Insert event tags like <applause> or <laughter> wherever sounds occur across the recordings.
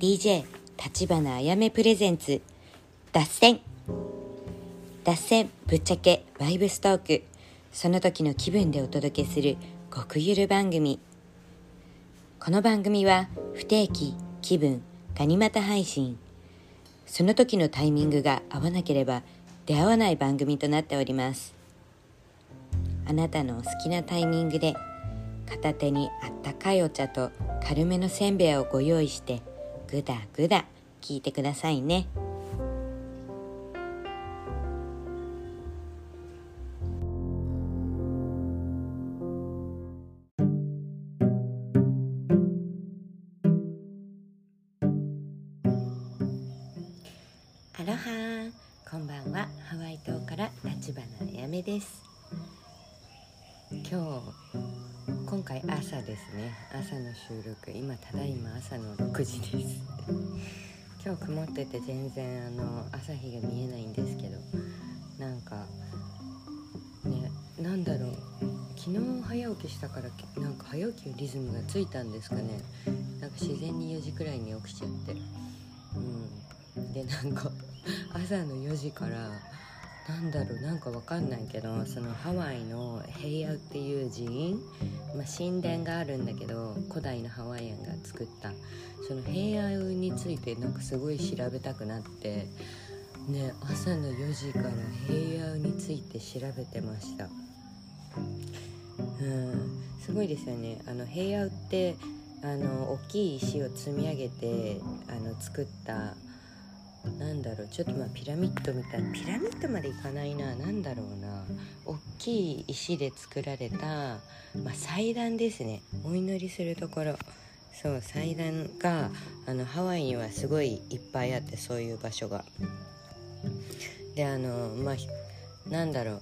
DJ 立花あやめプレゼンツ脱線。脱線ぶっちゃけバイブストーク。その時の気分でお届けする極ゆる番組。この番組は不定期気分ガニ股配信。その時のタイミングが合わなければ出会わない番組となっております。あなたのお好きなタイミングで片手にあったかいお茶と軽めのせんべいをご用意してぐだぐだ聞いてくださいね。今日曇ってて全然あの朝日が見えないんですけどなんかねなんだろう。昨日早起きしたからなんか早起きのリズムがついたんですかね。なんか自然に4時くらいに起きちゃって。うん。でなんか朝の4時からなんだろうなんかわかんないけどそのハワイの平野っていう寺院、まあ、神殿があるんだけど古代のハワイアンが作ったその平野についてなんかすごい調べたくなってね朝の4時から平野について調べてました。うんすごいですよね。あの平野ってあの大きい石を積み上げてあの作ったなんだろうちょっとまあピラミッドみたいピラミッドまでいかないな何だろうな。大きい石で作られた、まあ、祭壇ですね。お祈りするところ。そう祭壇があのハワイにはすごいいっぱいあってそういう場所が。であのまあなんだろう。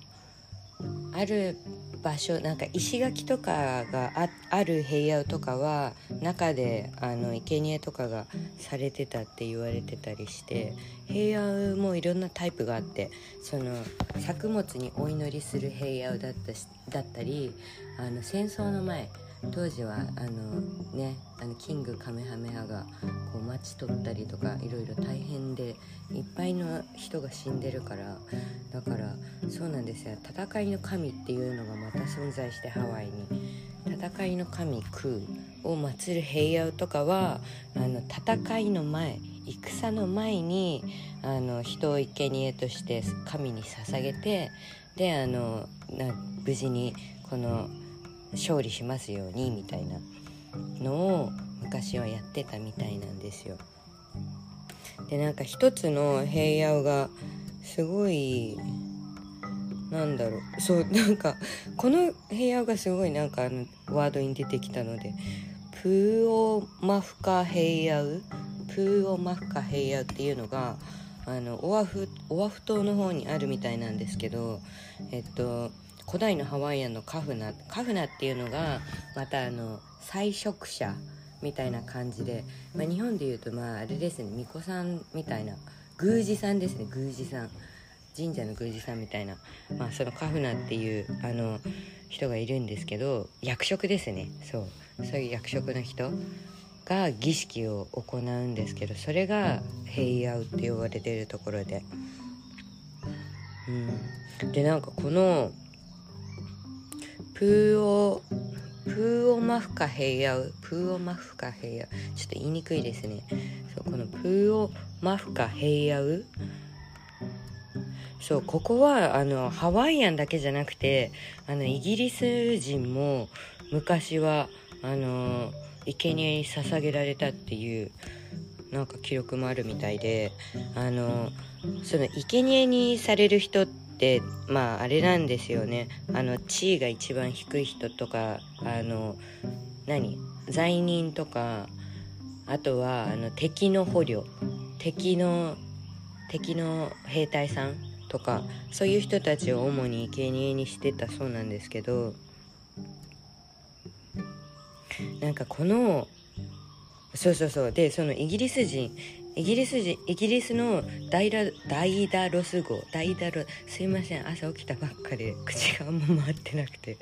ある場所なんか石垣とかがある平野とかは中であの生贄とかがされてたって言われてたりして平野もいろんなタイプがあってその作物にお祈りする平野だっただったりあの戦争の前当時はあのねあのキングカメハメハがこう町取ったりとかいろいろ大変でいっぱいの人が死んでるからだからそうなんですよ。戦いの神っていうのがまた存在してハワイに。戦いの神クーを祀る平野とかはあの戦いの前戦の前にあの人を生贄として神に捧げてであのな無事にこの勝利しますようにみたいなのを昔はやってたみたいなんですよ。でなんか一つの平野がすごいなんだろうそうなんかこの平野がすごいなんかあのワードに出てきたのでプーオマフカ平野プーオマフカ平野っていうのがあのオアフオアフ島の方にあるみたいなんですけどえっと古代のハワイアンのカフナカフナっていうのがまたあの菜食者みたいな感じで、まあ、日本でいうとまああれですね巫女さんみたいな宮司さんですね宮司さん神社の宮司さんみたいな、まあ、そのカフナっていうあの人がいるんですけど役職ですね。そう。そういう役職の人が儀式を行うんですけどそれが平野って呼ばれてるところで。うん、でなんかこのプーオプーオマフカ平野プーオマフカ平野ちょっと言いにくいですね。そうこのプーオマフカ平野そうここはあのハワイアンだけじゃなくてあのイギリス人も昔はあの生贄に捧げられたっていうなんか記録もあるみたいであのその生贄にされる人ってってまああれなんですよね。あの地位が一番低い人とかあの何罪人とかあとはあの敵の捕虜敵の敵の兵隊さんとかそういう人たちを主に生贄にしてたそうなんですけどなんかこのそうそうそう。でそのイギリス人イギリス人イギリスのダイラダイダロス号ダイダロすいません朝起きたばっかで口があんま回ってなくて。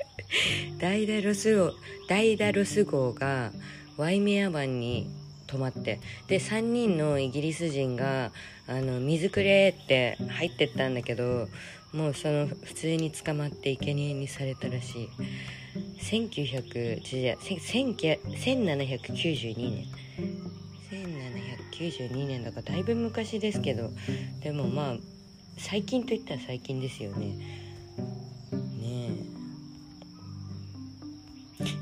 ダイダロス号ダイダロス号がワイメア湾に泊まって。で3人のイギリス人があの水くれって入ってったんだけどもうその普通に捕まって生贄にされたらしい。1792年1792年だからだいぶ昔ですけどでもまあ最近といったら最近ですよね。ね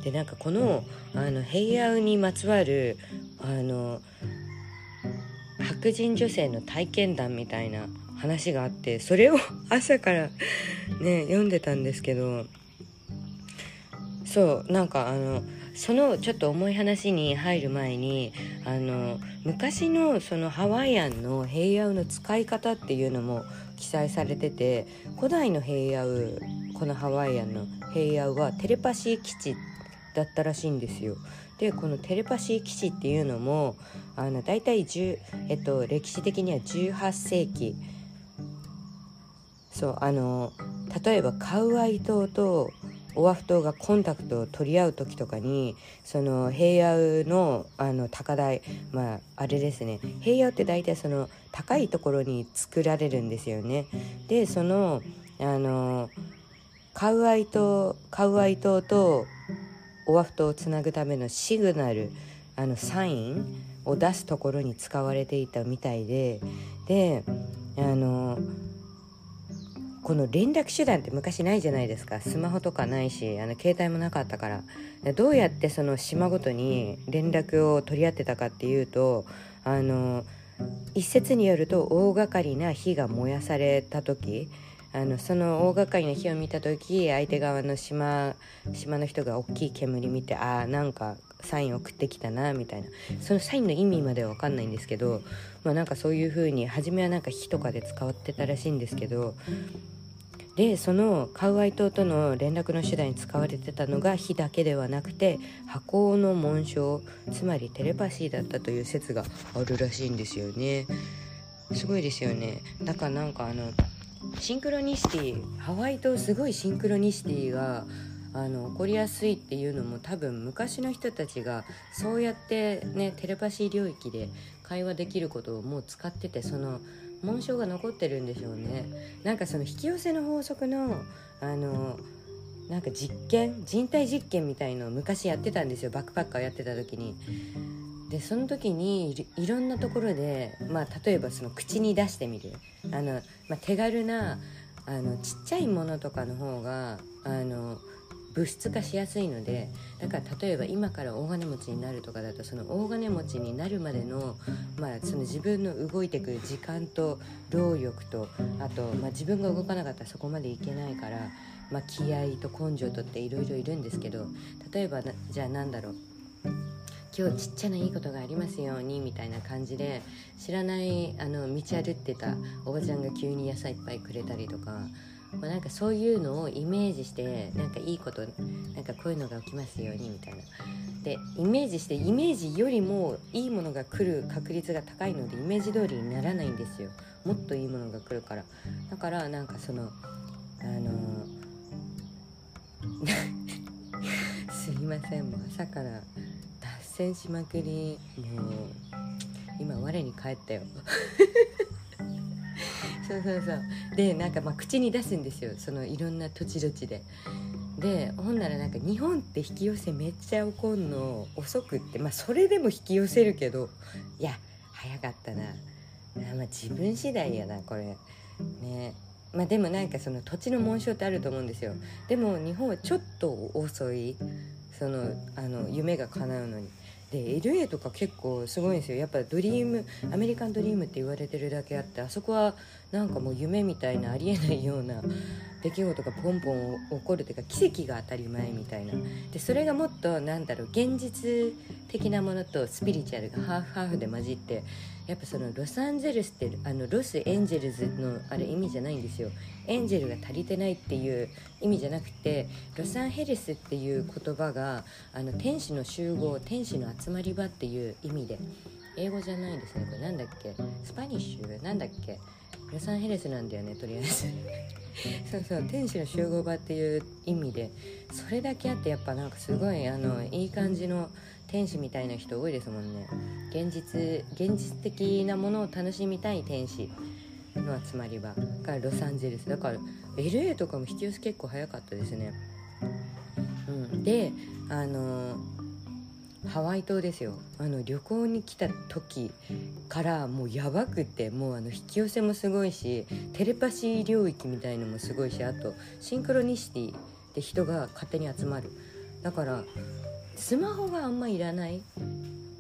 でなんかこのあの平安にまつわるあの白人女性の体験談みたいな話があってそれを朝からね読んでたんですけどそうなんかあのそのちょっと重い話に入る前にあの昔のそのハワイアンの平野の使い方っていうのも記載されてて古代の平野このハワイアンの平野はテレパシー基地だったらしいんですよ。でこのテレパシー基地っていうのもあの大体10、えっと、歴史的には18世紀そうあの例えばカウアイ島とオアフ島がコンタクトを取り合う時とかにその平野のあの高台まああれですね。平野って大体その高いところに作られるんですよね。でそのあのカウアイ島カウアイ島とオアフ島をつなぐためのシグナルあのサインを出すところに使われていたみたいでであのこの連絡手段って昔ないじゃないですか。スマホとかないしあの携帯もなかったから。どうやってその島ごとに連絡を取り合ってたかっていうとあの一説によると大掛かりな火が燃やされた時あのその大掛かりな火を見た時相手側の島島の人が大きい煙見てああなんかサイン送ってきたなみたいな。そのサインの意味までは分かんないんですけどまあなんかそういう風に初めはなんか火とかで使ってたらしいんですけどでそのカウアイ島との連絡の手段に使われてたのが火だけではなくて箱の紋章つまりテレパシーだったという説があるらしいんですよね。すごいですよね。だからなんかあのシンクロニシティハワイ島すごいシンクロニシティがあの起こりやすいっていうのも多分昔の人たちがそうやってねテレパシー領域で会話できることをもう使っててその紋章が残ってるんでしょうね。なんかその引き寄せの法則のあのなんか実験人体実験みたいのを昔やってたんですよ。バックパッカーやってた時に。でその時にいろんなところで、まあ、例えばその口に出してみる。あの、まあ、手軽なあのちっちゃいものとかの方があの物質化しやすいのでだから例えば今から大金持ちになるとかだとその大金持ちになるまでの,、まあその自分の動いてくる時間と労力とあと、まあ、自分が動かなかったらそこまでいけないから、まあ、気合と根性とっていろいろいるんですけど例えばじゃあ何だろう。今日ちっちゃないいことがありますようにみたいな感じで知らないあの道歩ってたおばちゃんが急に野菜いっぱいくれたりとかまあ、なんかそういうのをイメージしてなんかいいことなんかこういうのが起きますようにみたいな。でイメージしてイメージよりもいいものが来る確率が高いのでイメージ通りにならないんですよ。もっといいものが来るから。だからなんかそのあの <laughs> すいません。もう朝から脱線しまくり。もう今我に返ったよ。そうそうそう。でなんかまあ口に出すんですよ。そのいろんな土地土地で。でほんならなんか日本って引き寄せめっちゃ怒んの遅くって。まあそれでも引き寄せるけどいや早かったな。あまあ自分次第やなこれ。ね。まあでもなんかその土地の紋章ってあると思うんですよ。でも日本はちょっと遅い。そのあの夢が叶うのに。で LA とか結構すごいんですよ。やっぱドリームアメリカンドリームって言われてるだけあってあそこはなんかもう夢みたいなありえないような出来事がポンポン起こるというか奇跡が当たり前みたいな。でそれがもっとなんだろう現実的なものとスピリチュアルがハーフハーフで混じってやっぱそのロサンゼルスってあのロスエンジェルズのあれ意味じゃないんですよ。エンジェルが足りてないっていう意味じゃなくてロサンヘルスっていう言葉があの天使の集合天使の集まり場っていう意味で。英語じゃないんですねこれ。なんだっけ？スパニッシュ？なんだっけ？ロサンヘルスなんだよねとりあえずそうそう。天使の集合場っていう意味で。それだけあってやっぱなんかすごいあのいい感じの天使みたいな人多いですもんね。現実現実的なものを楽しみたい天使の集まり場がロサンゼルス。だから LA とかも引き寄せ結構早かったですね、うん、であのハワイ島ですよ。あの旅行に来た時からもうやばくてもうあの引き寄せもすごいしテレパシー領域みたいのもすごいしあとシンクロニシティで人が勝手に集まる。だからスマホがあんまいらない。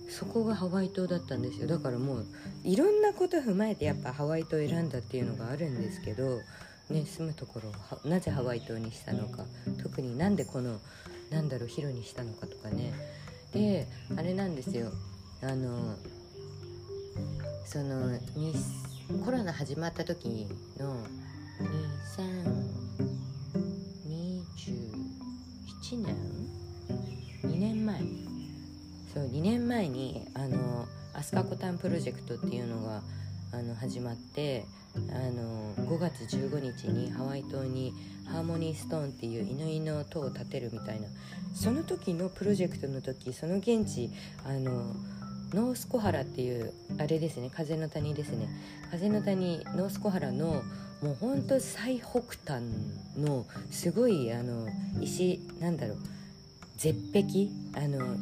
そこがハワイ島だったんですよ。だからもういろんなこと踏まえてやっぱハワイ島選んだっていうのがあるんですけど、ね、住むところをなぜハワイ島にしたのか特になんでこのなんだろうヒロにしたのかとかね。であれなんですよ。あのそのコロナ始まった時の2027年2年前。そう2年前にあのアスカコタンプロジェクトっていうのがあの始まってあの5月15日にハワイ島にハーモニーストーンっていう犬の塔を建てるみたいな。その時のプロジェクトの時その現地あのノースコハラっていうあれですね風の谷ですね。風の谷ノースコハラのもうほんと最北端のすごいあの石なんだろう。絶壁あの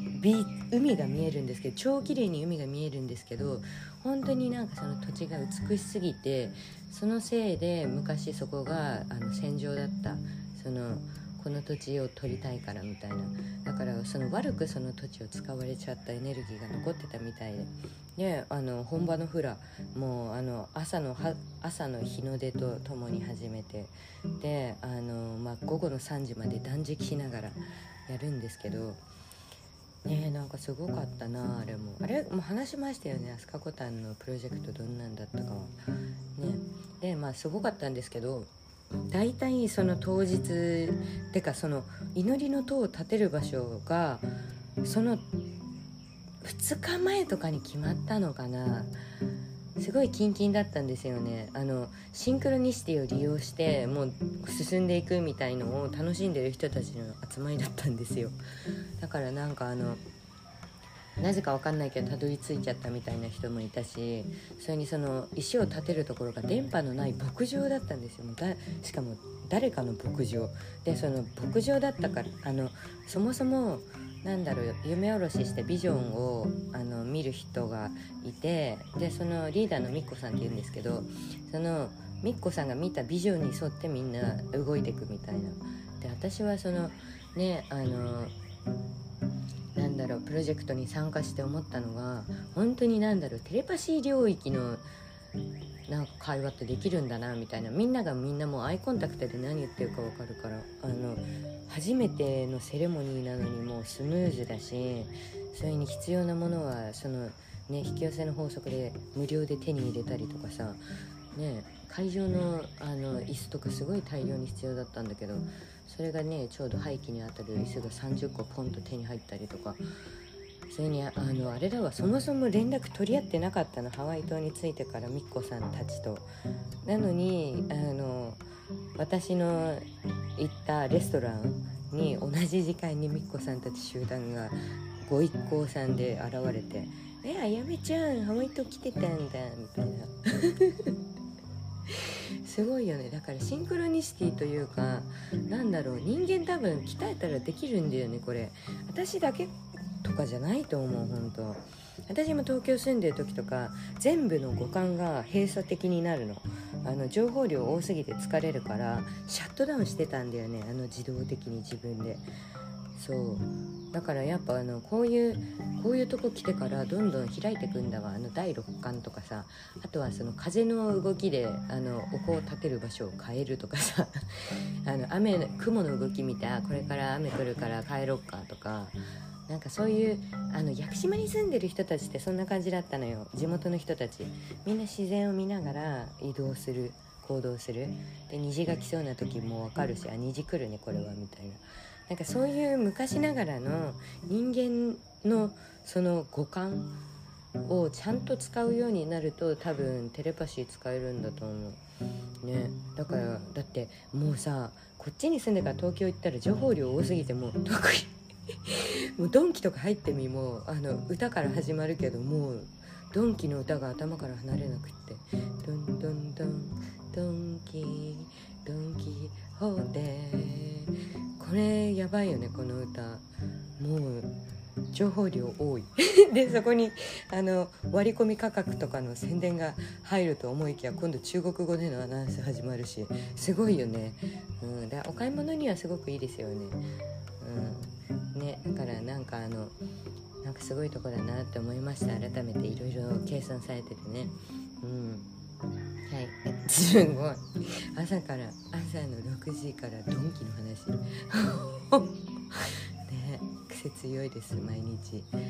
海が見えるんですけど超綺麗に海が見えるんですけど本当になんかその土地が美しすぎてそのせいで昔そこがあの戦場だったそのこの土地を取りたいからみたいな。だからその悪くその土地を使われちゃったエネルギーが残ってたみたいで。であの本場のフラもうあの朝の朝の日の出とともに始めて。であの、まあ、午後の3時まで断食しながらやるんですけどねなんかすごかったなあれも。あれもう話しましたよねアスカコタンのプロジェクトどんなんだったかは。ね。でまあすごかったんですけど大体その当日てかその祈りの塔を建てる場所がその2日前とかに決まったのかな。すごいキンキンだったんですよね。あのシンクロニシティを利用してもう進んでいくみたいのを楽しんでる人たちの集まりだったんですよ。だからなんかあのなぜか分かんないけどたどり着いちゃったみたいな人もいたしそれにその石を建てるところが電波のない牧場だったんですよ。だしかも誰かの牧場。でその牧場だったからあのそもそもなんだろう夢おろししてビジョンをあの見る人がいてでそのリーダーのみっこさんっていうんですけどそのみっこさんが見たビジョンに沿ってみんな動いていくみたいな。で私はそのねあのなんだろうプロジェクトに参加して思ったのが本当になんだろうテレパシー領域のなんか会話ってできるんだなみたいな。みんながみんなもうアイコンタクトで何言ってるか分かるから。あの初めてのセレモニーなのにもうスムーズだしそれに必要なものはその、ね、引き寄せの法則で無料で手に入れたりとかさ、ね、会場のあの椅子とかすごい大量に必要だったんだけどそれがねちょうど廃棄にあたる椅子が30個ポンと手に入ったりとか。それにあのあれだわそもそも連絡取り合ってなかったのハワイ島に着いてからみっこさんたちと。なのにあの私の行ったレストランに同じ時間にみっこさんたち集団がご一行さんで現れて「えあやめちゃんハワイ島来てたんだ」みたいな。<laughs> すごいよね。だからシンクロニシティというかなんだろう。人間多分鍛えたらできるんだよねこれ。私だけとかじゃないと思う本当。私も東京住んでる時とか全部の五感が閉鎖的になるの。あの情報量多すぎて疲れるからシャットダウンしてたんだよね。あの自動的に自分で。そう。だからやっぱあのこういうこういうとこ来てからどんどん開いてくんだわ。あの第六感とかさ。あとはその風の動きであのお香を立てる場所を変えるとかさ。<laughs> あの雨雲の動き見てあこれから雨来るから帰ろっかとかなんかそういうあの屋久島に住んでる人たちってそんな感じだったのよ。地元の人たち。みんな自然を見ながら移動する行動する。で虹が来そうな時も分かるしあ虹来るねこれはみたいな。なんかそういう昔ながらの人間のその五感をちゃんと使うようになると多分テレパシー使えるんだと思うね。だからだってもうさこっちに住んでから東京行ったら情報量多すぎてもう特に <laughs> もうドンキとか入ってみもあの歌から始まるけどもうドンキの歌が頭から離れなくって「ドンドンドンドンキドンキホーテ」これやばいよねこの歌もう情報量多いでそこにあの割り込み価格とかの宣伝が入ると思いきや今度中国語でのアナウンス始まるしすごいよね、うん、だお買い物にはすごくいいですよね,、うん、ねだからなんかあのなんかすごいとこだなって思いました。改めていろいろ計算されててね。うん。はい。すごい。朝から朝の6時からドンキの話。<laughs> ね癖強いです毎日。はい。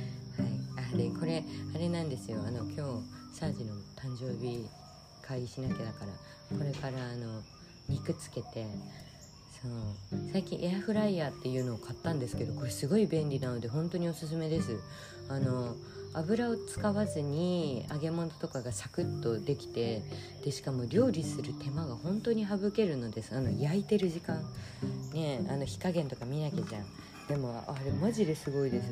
あでこれあれなんですよ。あの今日サージの誕生日会しなきゃだから。これからあの肉つけてそう最近エアフライヤーっていうのを買ったんですけどこれすごい便利なので本当におすすめです。あの油を使わずに揚げ物とかがサクッとできてでしかも料理する手間が本当に省けるのです。あの焼いてる時間。ねあの火加減とか見なきゃじゃん。でもあれマジですごいです。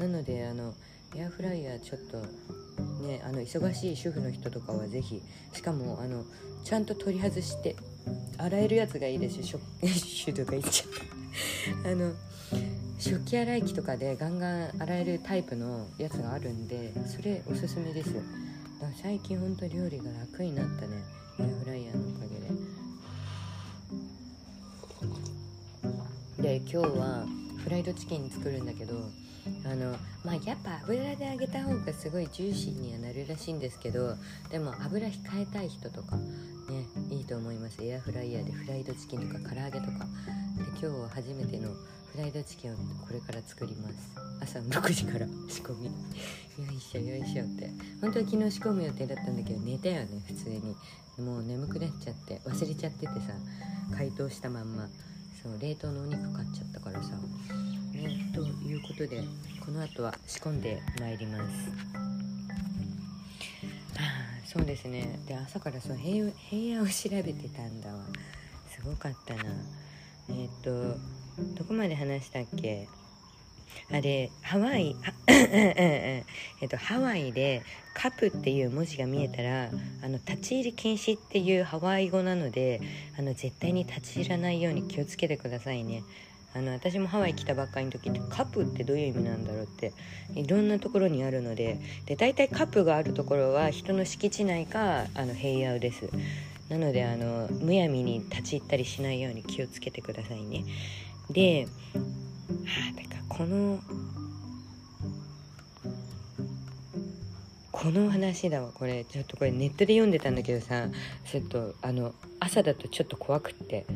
なのであのエアフライヤーちょっとねあの忙しい主婦の人とかは是非しかもあのちゃんと取り外して洗えるやつがいいですしシュとか言っちゃったあの食器洗い機とかでガンガン洗えるタイプのやつがあるんでそれおすすめです。だから最近ほんと料理が楽になったね。エアフライヤーのおかげで。で今日はフライドチキン作るんだけどあのまあやっぱ油で揚げた方がすごいジューシーにはなるらしいんですけどでも油控えたい人とかねいいと思います。エアフライヤーでフライドチキンとか唐揚げとか。で今日は初めてのフライドチキンをこれから作ります。朝6時から仕込み。<laughs> よいしょよいしょって。本当は昨日仕込む予定だったんだけど寝たよね普通に。もう眠くなっちゃって忘れちゃっててさ解凍したまんま。そう冷凍のお肉買っちゃったからさ。ね。ということでこの後は仕込んでまいります。ああそうですね。で朝からその平平野を調べてたんだわ。すごかったな。えっ、とどこまで話したっけ？あれハワイえっとハワイで「カプ」っていう文字が見えたらあの立ち入り禁止っていうハワイ語なのであの絶対に立ち入らないように気をつけてくださいね。あの私もハワイ来たばっかりの時ってカップってどういう意味なんだろうっていろんなところにあるのでで大体カップがあるところは人の敷地内かあの平野です。なのであのむやみに立ち入ったりしないように気をつけてくださいね。ではあだからこのこの話だわこれ。ちょっとこれネットで読んでたんだけどさちょっとあの朝だとちょっと怖くって。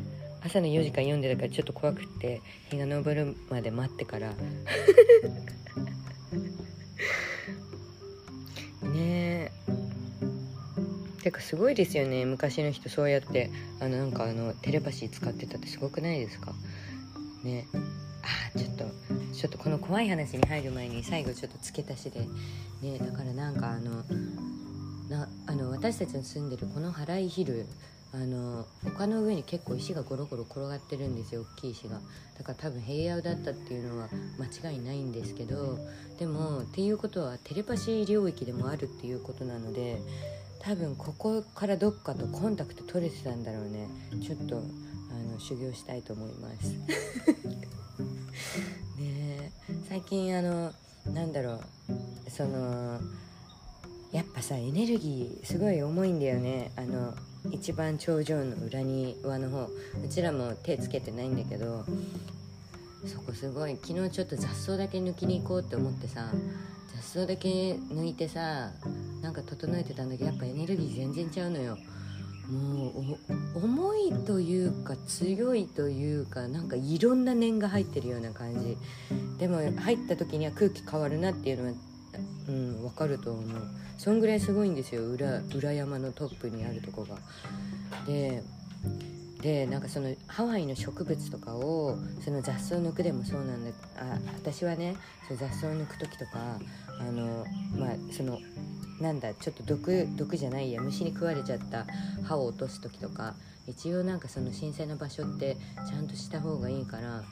朝の4時間読んでたからちょっと怖くって日が昇るまで待ってから。<laughs> ねえ。てかすごいですよね昔の人そうやってあのなんかあのテレパシー使ってたってすごくないですか？ね。あちょっとちょっとこの怖い話に入る前に最後ちょっと付け足しで。ねだからなんかあのなあの私たちの住んでるこのハライヒルあの丘の上に結構石がゴロゴロ転がってるんですよ大きい石が。だから多分平野だったっていうのは間違いないんですけどでもっていうことはテレパシー領域でもあるっていうことなので多分ここからどっかとコンタクト取れてたんだろうね。ちょっとあの修行したいと思います。<laughs> ね最近あのなんだろう。そのやっぱさエネルギーすごい重いんだよね。あの一番頂上の裏庭の方うちらも手つけてないんだけどそこすごい。昨日ちょっと雑草だけ抜きに行こうって思ってさ雑草だけ抜いてさなんか整えてたんだけどやっぱエネルギー全然ちゃうのよ。もう重いというか強いというかなんかいろんな念が入ってるような感じ。でも入った時には空気変わるなっていうのはうん分かると思う。そんぐらいすごいんですよ。裏裏山のトップにあるとこが。ででなんかそのハワイの植物とかをその雑草抜くでもそうなんだ。あ私はねその雑草抜く時とかあのまあそのなんだちょっと毒毒じゃないや虫に食われちゃった歯を落とす時とか一応なんかその神聖な場所ってちゃんとした方がいいから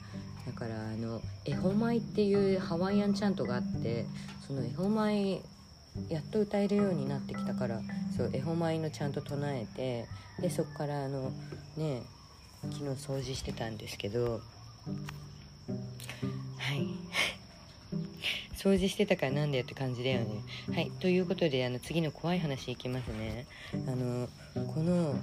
だからあの恵方米っていうハワイアンチャントがあってその恵方米やっと歌えるようになってきたからそう恵方米のちゃんと唱えてでそこからあのね昨日掃除してたんですけどはい。<laughs> 掃除してたからなんだよって感じだよね。はい。ということであの次の怖い話いきますね。あのこの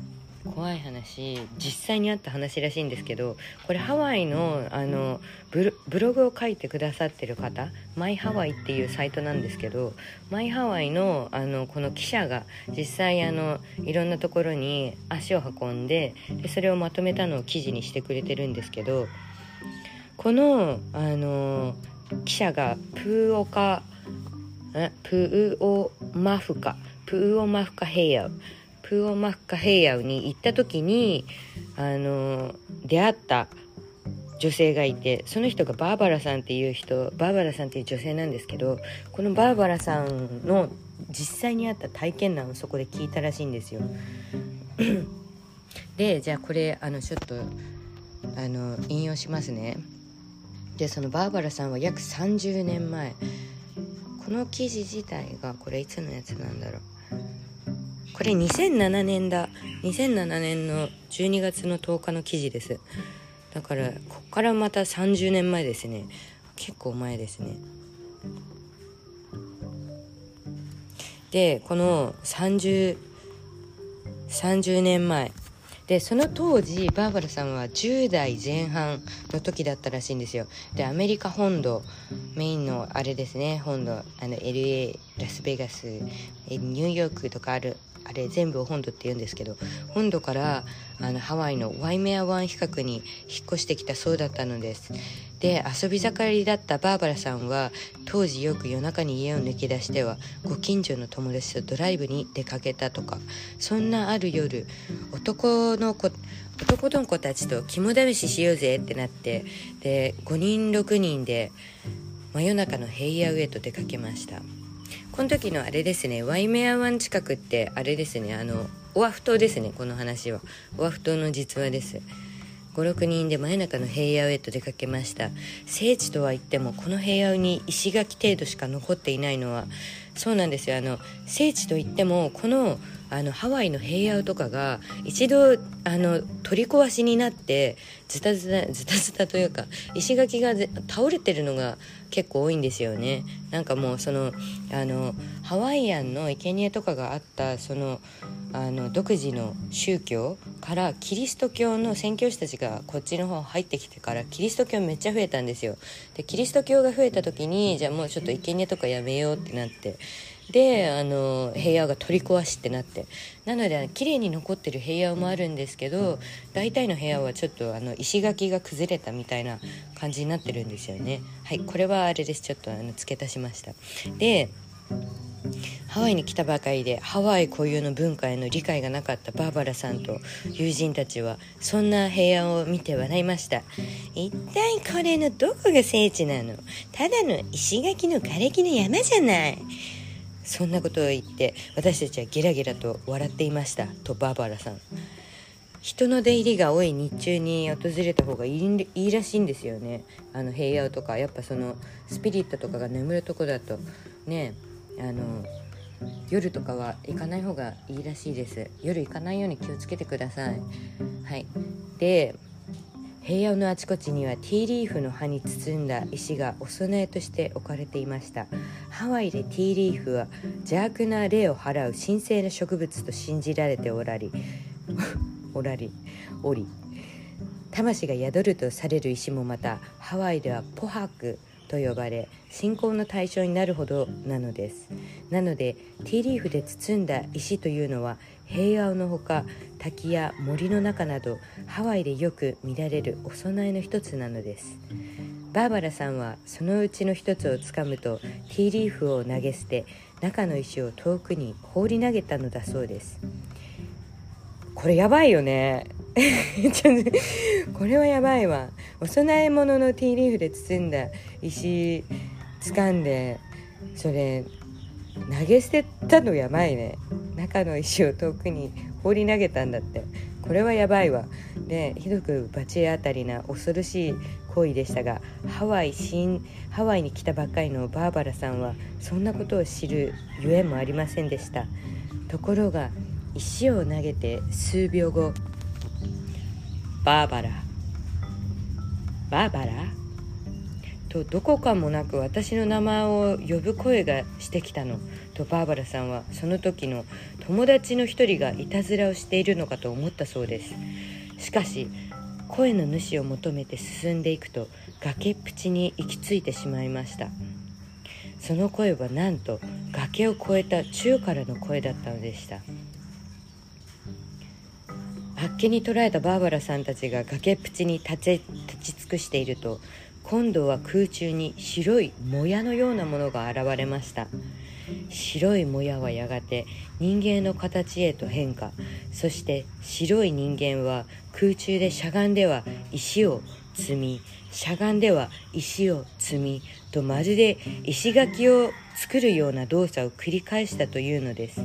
怖い話。実際にあった話らしいんですけどこれハワイのあのブログを書いてくださってる方マイハワイっていうサイトなんですけどマイハワイのあのこの記者が実際あのいろんなところに足を運んででそれをまとめたのを記事にしてくれてるんですけどこのあの記者がプーオカプーオマフカプーオマフカヘイヤウプーオマフカヘイヤウに行った時にあの出会った女性がいてその人がバーバラさんっていう人バーバラさんっていう女性なんですけどこのバーバラさんの実際にあった体験談をそこで聞いたらしいんですよ。<clears throat> でじゃあこれあのちょっとあの引用しますね。でそのバーバラさんは約30年前この記事自体がこれいつのやつなんだろうこれ2007年だ。2007年の12月の10日の記事です。だからこっからまた30年前ですね。結構前ですね。でこの3030 30年前。でその当時バーバラさんは10代前半の時だったらしいんですよ。でアメリカ本土メインのあれですね。本土あの LA ラスベガスニューヨークとかあるあれ全部本土って言うんですけど本土からあのハワイのワイメア湾比較に引っ越してきたそうだったのです。で遊び盛りだったバーバラさんは当時よく夜中に家を抜け出してはご近所の友達とドライブに出かけたとかそんなある夜男の子男の子たちと肝試ししようぜってなってで5人6人で真夜中の平野へと出かけました。この時のあれですねワイメア湾近くってあれですねあのオアフ島ですねこの話は。オアフ島の実話です。56人で真夜中の平野へと出かけました。聖地とは言ってもこの平野に石垣程度しか残っていないのは。そうなんですよ。あの聖地といってもこのあのハワイの平野とかが一度あの取り壊しになってズタズタズタズタというか石垣が倒れてるのが結構多いんですよね。なんかもうそのあのハワイアンの生贄とかがあったそのあの独自の宗教からキリスト教の宣教師たちがこっちの方入ってきてからキリスト教めっちゃ増えたんですよ。でキリスト教が増えた時にじゃあもうちょっと生贄とかやめようってなってであの平野が取り壊しってなって。なので綺麗に残ってる平野もあるんですけど大体の部屋はちょっとあの石垣が崩れたみたいな感じになってるんですよね。はいこれはあれです。ちょっとあの付け足しました。でハワイに来たばかりでハワイ固有の文化への理解がなかったバーバラさんと友人たちはそんな平野を見て笑いました。一体これのどこが聖地なの？ただの石垣の瓦礫の山じゃないそんなことを言って私たちはゲラゲラと笑っていましたとバーバラさん。人の出入りが多い日中に訪れた方がいいいいらしいんですよね。あの平野とかやっぱそのスピリットとかが眠るとこだとねあの夜とかは行かない方がいいらしいです。夜行かないように気をつけてください。はい。で平野のあちこちにはティーリーフの葉に包んだ石がお供えとして置かれていました。ハワイでティーリーフは邪悪な霊を払う神聖な植物と信じられておらり <laughs> おらりおり魂が宿るとされる石もまたハワイではポハクと呼ばれ信仰の対象になるほどなのです。なのでティーリーフで包んだ石というのは平和のほか滝や森の中などハワイでよく見られるお供えの一つなのです。バーバラさんはそのうちの一つをつかむとティーリーフを投げ捨て中の石を遠くに放り投げたのだそうです。これやばいよね。<laughs> これはやばいわ。お供え物のティーリーフで包んだ石掴んでそれ投げ捨てたのやばいね。中の石を遠くに放り投げたんだって。これはやばいわ。でひどく罰当たりな恐ろしい行為でしたがハワイ新ハワイに来たばっかりのバーバラさんはそんなことを知るゆえもありませんでした。ところが石を投げて数秒後「バーバラ。バーバラ?」とどこかもなく私の名前を呼ぶ声がしてきたの。とバーバラさんはその時の友達の一人がいたずらをしているのかと思ったそうです。しかし声の主を求めて進んでいくと崖っぷちに行き着いてしまいました。その声はなんと崖を越えた中からの声だったのでした。あっけに捉えたバーバラさんたちが崖っぷちに立ち立ち尽くしていると今度は空中に白いもやのようなものが現れました。白いもやはやがて人間の形へと変化。そして白い人間は空中でしゃがんでは石を積みしゃがんでは石を積みとまるで石垣を作るような動作を繰り返したというのです。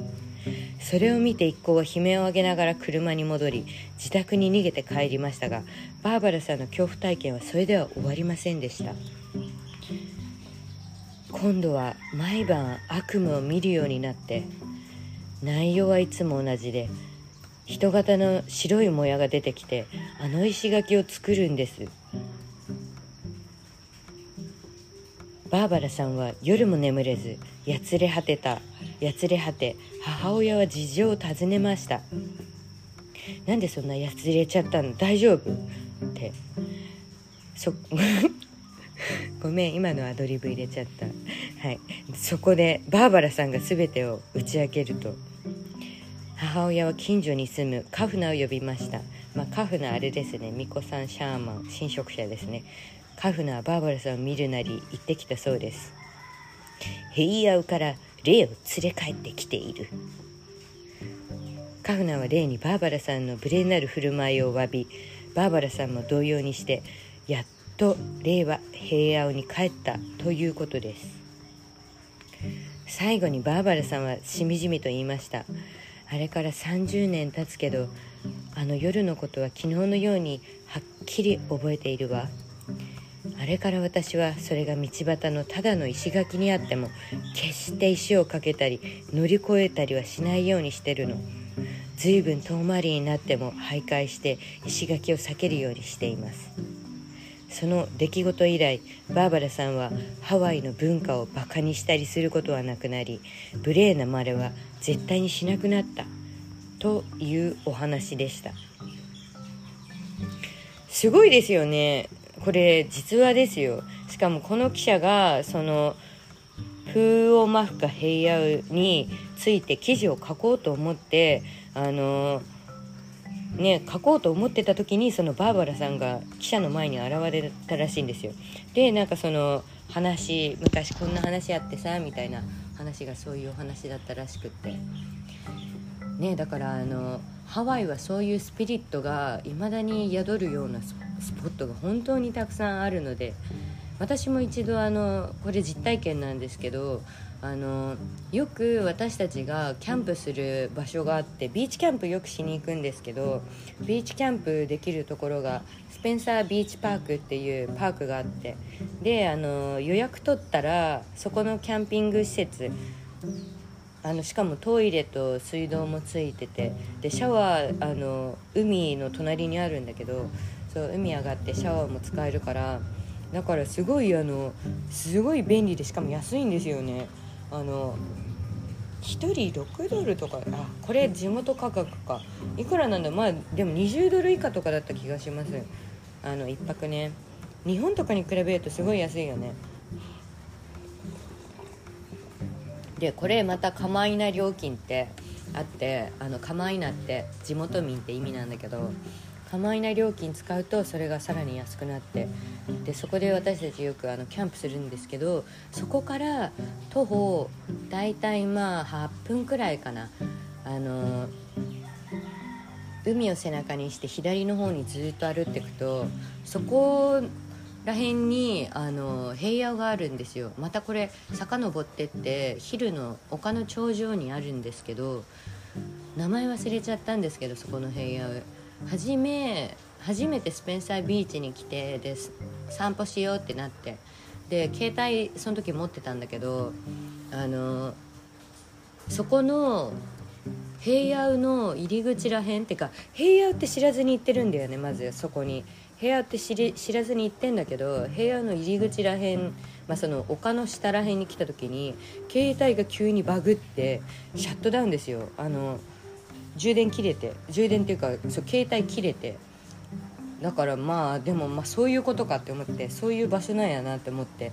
それを見て一行は悲鳴を上げながら車に戻り自宅に逃げて帰りましたがバーバラさんの恐怖体験はそれでは終わりませんでした。今度は毎晩悪夢を見るようになって内容はいつも同じで人型の白いもやが出てきてあの石垣を作るんです。バーバラさんは夜も眠れずやつれ果てたやつれ果て母親は事情を尋ねました。なんでそんなやつれちゃったの？大丈夫？って。そごめん今のアドリブ入れちゃった。はい。そこでバーバラさんが全てを打ち明けると母親は近所に住むカフナを呼びました、まあ、カフナあれですね。巫女さんシャーマン侵食者ですね。カフナはバーバラさんを見るなり行ってきたそうです。ヘイアウから霊を連れ帰ってきている。カフナは霊にバーバラさんの無礼なる振る舞いを詫びバーバラさんも同様にしてと霊は平安に帰ったということです。最後にバーバラさんはしみじみと言いました。あれから30年経つけどあの夜のことは昨日のようにはっきり覚えているわ。あれから私はそれが道端のただの石垣にあっても決して石をかけたり乗り越えたりはしないようにしてるの。随分遠回りになっても徘徊して石垣を避けるようにしています。その出来事以来バーバラさんはハワイの文化をバカにしたりすることはなくなり無礼なまれは絶対にしなくなったというお話でした。すごいですよね。これ実話ですよ。しかもこの記者がその風王マフカ平野について記事を書こうと思ってあのね書こうと思ってた時にそのバーバラさんが記者の前に現れたらしいんですよ。でなんかその話昔こんな話あってさみたいな話がそういうお話だったらしくって。ねだからあのハワイはそういうスピリットがいまだに宿るようなスポットが本当にたくさんあるので私も一度あのこれ実体験なんですけどあのよく私たちがキャンプする場所があってビーチキャンプよくしに行くんですけどビーチキャンプできるところがスペンサービーチパークっていうパークがあってであの予約取ったらそこのキャンピング施設あのしかもトイレと水道もついててでシャワーあの海の隣にあるんだけどそう海上がってシャワーも使えるからだからすごいあのすごい便利でしかも安いんですよね。あの1人6ドルとかあこれ地元価格か。いくらなんだ？まあでも20ドル以下とかだった気がします。あの1泊ね。日本とかに比べるとすごい安いよね。でこれまたカマイナ料金ってあってあのカマイナって地元民って意味なんだけどカマイナ料金使うとそれがさらに安くなってでそこで私たちよくあのキャンプするんですけどそこから徒歩大体まあ8分くらいかな。あの海を背中にして左の方にずっと歩っていくとそこら辺にあの平野があるんですよ。またこれ遡ってって昼の丘の頂上にあるんですけど名前忘れちゃったんですけどそこの平野初め初めてスペンサービーチに来てです散歩しようってなって。で携帯その時持ってたんだけどあのそこの平野の入り口らへんっていうか平野って知らずに行ってるんだよねまずそこに。平野って知り知らずに行ってんだけど平野の入り口らへん、まあ、その丘の下らへんに来た時に携帯が急にバグってシャットダウンですよ。あの充電切れて充電っていうかそう携帯切れてだからまあでもまあそういうことかって思ってそういう場所なんやなって思って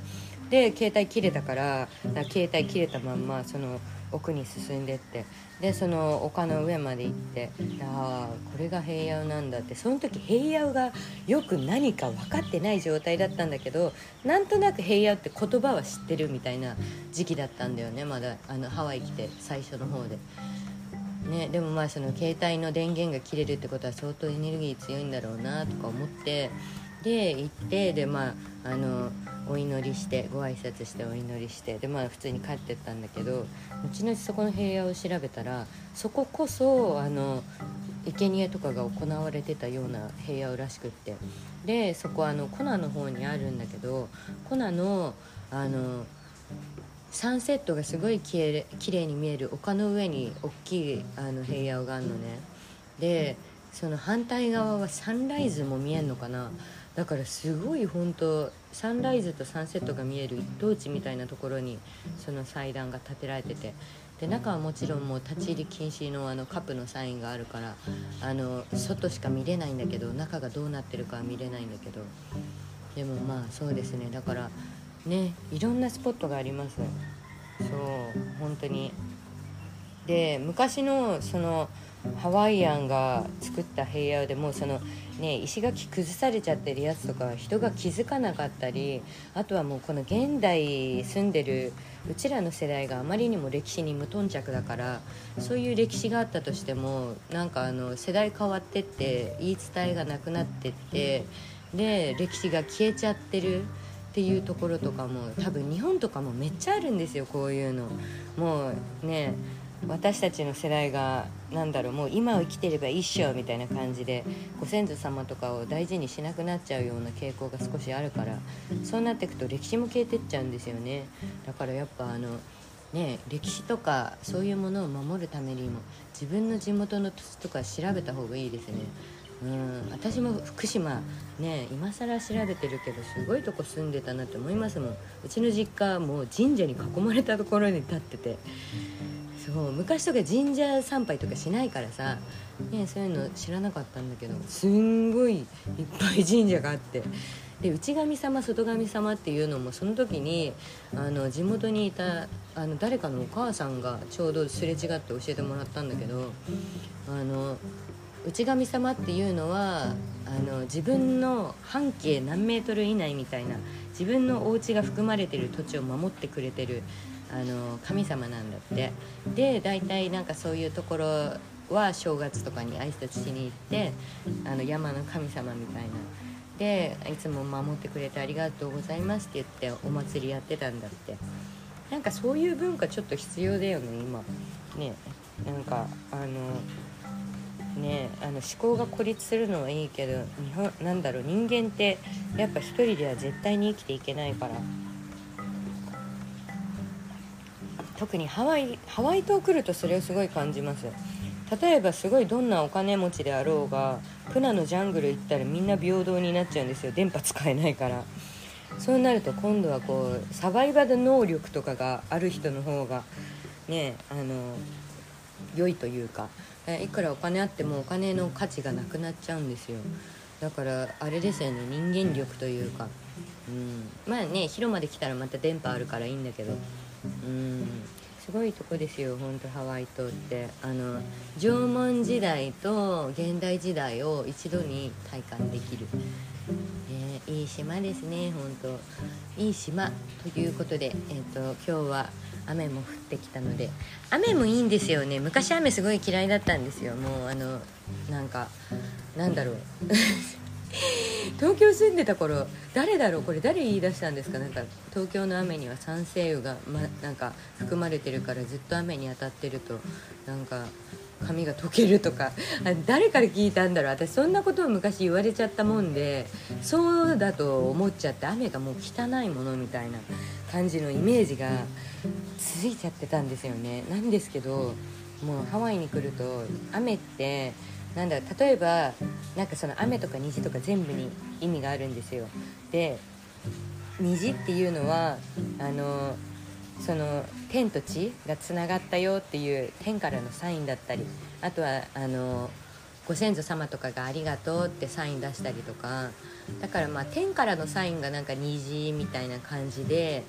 で携帯切れたから携帯切れたまんまその奥に進んでってでその丘の上まで行ってああこれが平野なんだってその時平野がよく何か分かってない状態だったんだけどなんとなく平野って言葉は知ってるみたいな時期だったんだよねまだあのハワイ来て最初の方で。ね、でもまあその携帯の電源が切れるってことは相当エネルギー強いんだろうなとか思ってで行ってでまああのお祈りしてご挨拶してお祈りしてでまあ普通に帰ってったんだけど後々そこの平野を調べたらそここそあの生贄とかが行われてたような平野らしくってでそこあのコナの方にあるんだけどコナのあのサンセットがすごいきれきれいに見える丘の上に大きいあの平野があるのね。でその反対側はサンライズも見えるのかな。だからすごい本当サンライズとサンセットが見える一等地みたいなところにその祭壇が建てられてて。で中はもちろんもう立ち入り禁止のあのカップのサインがあるからあの外しか見れないんだけど中がどうなってるかは見れないんだけど。でもまあそうですね。だからねいろんなスポットがあります。そう本当に。で昔のそのハワイアンが作った平野でもそのね石垣崩されちゃってるやつとか人が気づかなかったりあとはもうこの現代住んでるうちらの世代があまりにも歴史に無頓着だからそういう歴史があったとしてもなんかあの世代変わってって言い伝えがなくなってってで歴史が消えちゃってる。っていうところとかも多分日本とかもめっちゃあるんですよこういうの。もうね私たちの世代が何だろうもう今を生きてれば一生みたいな感じでご先祖様とかを大事にしなくなっちゃうような傾向が少しあるからそうなっていくと歴史も消えてっちゃうんですよね。だからやっぱあのね歴史とかそういうものを守るためにも自分の地元の土地とか調べた方がいいですね。うん。私も福島ね今更調べてるけどすごいとこ住んでたなって思いますもん。うちの実家もう神社に囲まれたところに立ってて。そう昔とか神社参拝とかしないからさ、ね、そういうの知らなかったんだけどすんごいいっぱい神社があって。で内神様外神様っていうのもその時にあの地元にいたあの誰かのお母さんがちょうどすれ違って教えてもらったんだけどあの内神様っていうのはあの自分の半径何メートル以内みたいな自分のお家が含まれてる土地を守ってくれてるあの神様なんだって。で大体なんかそういうところは正月とかに挨拶しに行ってあの山の神様みたいな。でいつも守ってくれてありがとうございますって言ってお祭りやってたんだって。なんかそういう文化ちょっと必要だよね今。ねなんかあのねあの思考が孤立するのはいいけど日本なんだろう人間ってやっぱ一人では絶対に生きていけないから。特にハワイハワイ島来るとそれをすごい感じます。例えばすごいどんなお金持ちであろうがプナのジャングル行ったらみんな平等になっちゃうんですよ。電波使えないから。そうなると今度はこうサバイバル能力とかがある人の方がねあの良いというかいくらお金あってもお金の価値がなくなっちゃうんですよ。だからあれですよね人間力というか。うん。まあね広間で来たらまた電波あるからいいんだけど。うん。すごいとこですよ本当ハワイ島って。あの縄文時代と現代時代を一度に体感できる、ね、いい島ですね本当。いい島ということで、えーと、今日は雨も降ってきたので雨もいいんですよね。昔雨すごい嫌いだったんですよ。もうあのなんかなんだろう。<laughs> 東京住んでた頃誰だろう？これ誰言い出したんですか？なんか東京の雨には酸性雨が、ま、なんか含まれてるからずっと雨に当たってるとなんか髪が溶けるとか。誰から聞いたんだろう？私そんなことを昔言われちゃったもんでそうだと思っちゃって雨がもう汚いものみたいな。感じのイメージが続いちゃってたんですよね。なんですけどもうハワイに来ると雨ってなんだ例えばなんかその雨とか虹とか全部に意味があるんですよ。で虹っていうのはあのその天と地がつながったよっていう天からのサインだったりあとはあのご先祖様とかがありがとうってサイン出したりとかだからまあ天からのサインがなんか虹みたいな感じで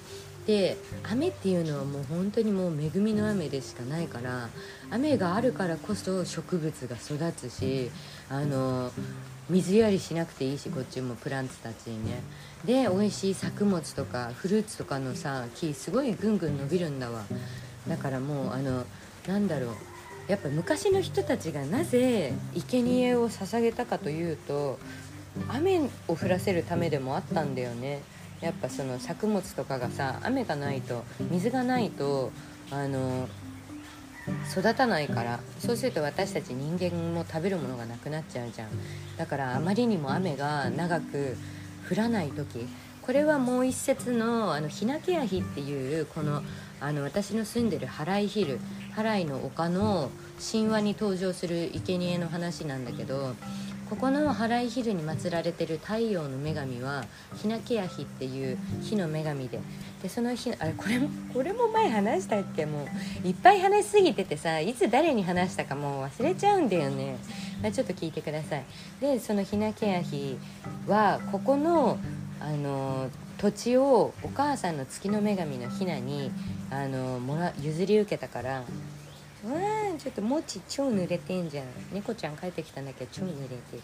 で雨っていうのはもう本当にもう恵みの雨でしかないから雨があるからこそ植物が育つしあの水やりしなくていいしこっちもプランツたちにね。で美味しい作物とかフルーツとかのさ木すごいぐんぐん伸びるんだわ。だからもうあのなんだろう。やっぱ昔の人たちがなぜ生贄を捧げたかというと雨を降らせるためでもあったんだよね。やっぱその作物とかがさ雨がないと水がないとあの育たないからそうすると私たち人間も食べるものがなくなっちゃうじゃん。だからあまりにも雨が長く降らない時これはもう一節のあのヒナケヤヒっていうこのあの私の住んでるハライヒル。ハライの丘の神話に登場する生贄の話なんだけどここのハライヒルに祀られてる太陽の女神はヒナケヤヒっていう火の女神ででその日あれこれもこれも前話したっけ？もういっぱい話しすぎててさいつ誰に話したかもう忘れちゃうんだよね、まあ、ちょっと聞いてください。でそのヒナケヤヒはここのあの土地をお母さんの月の女神のヒナにあのもら譲り受けたからうわあちょっともち超濡れてんじゃん。猫ちゃん帰ってきたんだけど超濡れてる。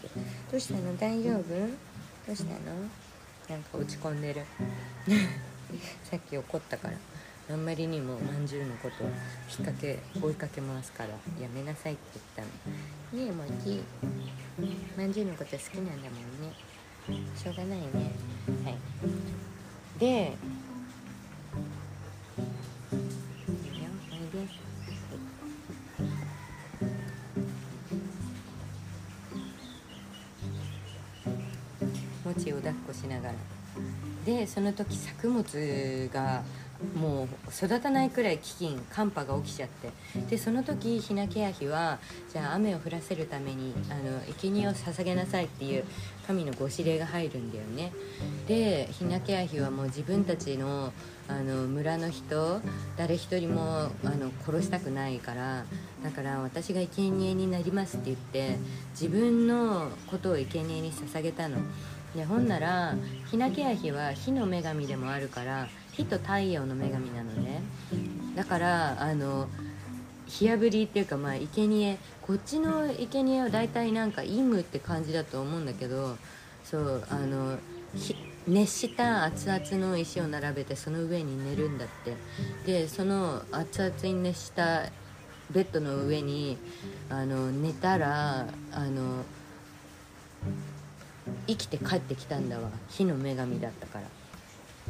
どうしたの？大丈夫？どうしたの？なんか落ち込んでる。<laughs> さっき怒ったから。あんまりにもまんじゅうのことを引っ掛け追いかけますからやめなさいって言ったの。ねえもちまんじゅうのこと好きなんだもんね。しょうがないね。はい。でもちを抱っこしながらでその時作物がもう育たないくらい飢饉寒波が起きちゃって。でその時ヒナケヤヒはじゃあ雨を降らせるためにあの生贄を捧げなさいっていう神のご指令が入るんだよね。でヒナケヤヒはもう自分たちのあの村の人誰一人もあの殺したくないからだから私が生贄になりますって言って自分のことを生贄に捧げたの。でほんならヒナケヤヒは火の女神でもあるから火と太陽の女神なのね。だからあの火あぶりっていうかまあ生贄。こっちの生贄は大体なんかイムって感じだと思うんだけどそうあの熱した熱々の石を並べてその上に寝るんだって。でその熱々に熱したベッドの上にあの寝たらあの生きて帰ってきたんだわ。火の女神だったから。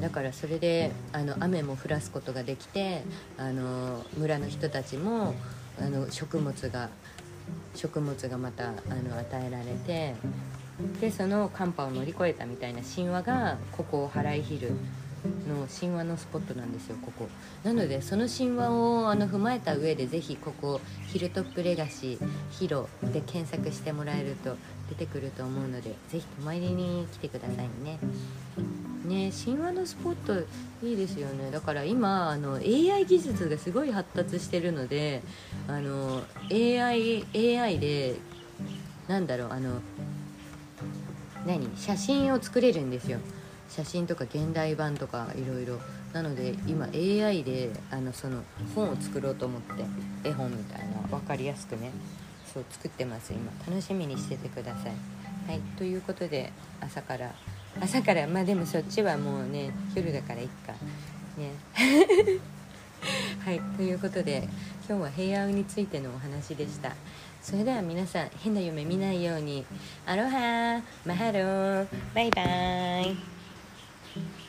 だからそれであの雨も降らすことができてあの村の人たちもあの食物が食物がまたあの与えられてでその寒波を乗り越えたみたいな神話がここハライヒルの神話のスポットなんですよここ。なのでその神話をあの踏まえた上でぜひここヒルトップレガシーヒロで検索してもらえると出てくると思うのでぜひ泊まりに来てくださいね。ね神話のスポットいいですよね。だから今あの AI 技術がすごい発達してるのであの AI, AI でなんだろうあの何？写真を作れるんですよ。写真とか現代版とかいろいろ。なので今 AI であのその本を作ろうと思って絵本みたいな分かりやすくね。そう作ってます今。楽しみにしててください。はいということで朝から朝からまあでもそっちはもうね夜だからいっか。ね。<laughs> はいということで今日は平和についてのお話でした。それでは皆さん変な夢見ないように。アロハマハローバイバーイ。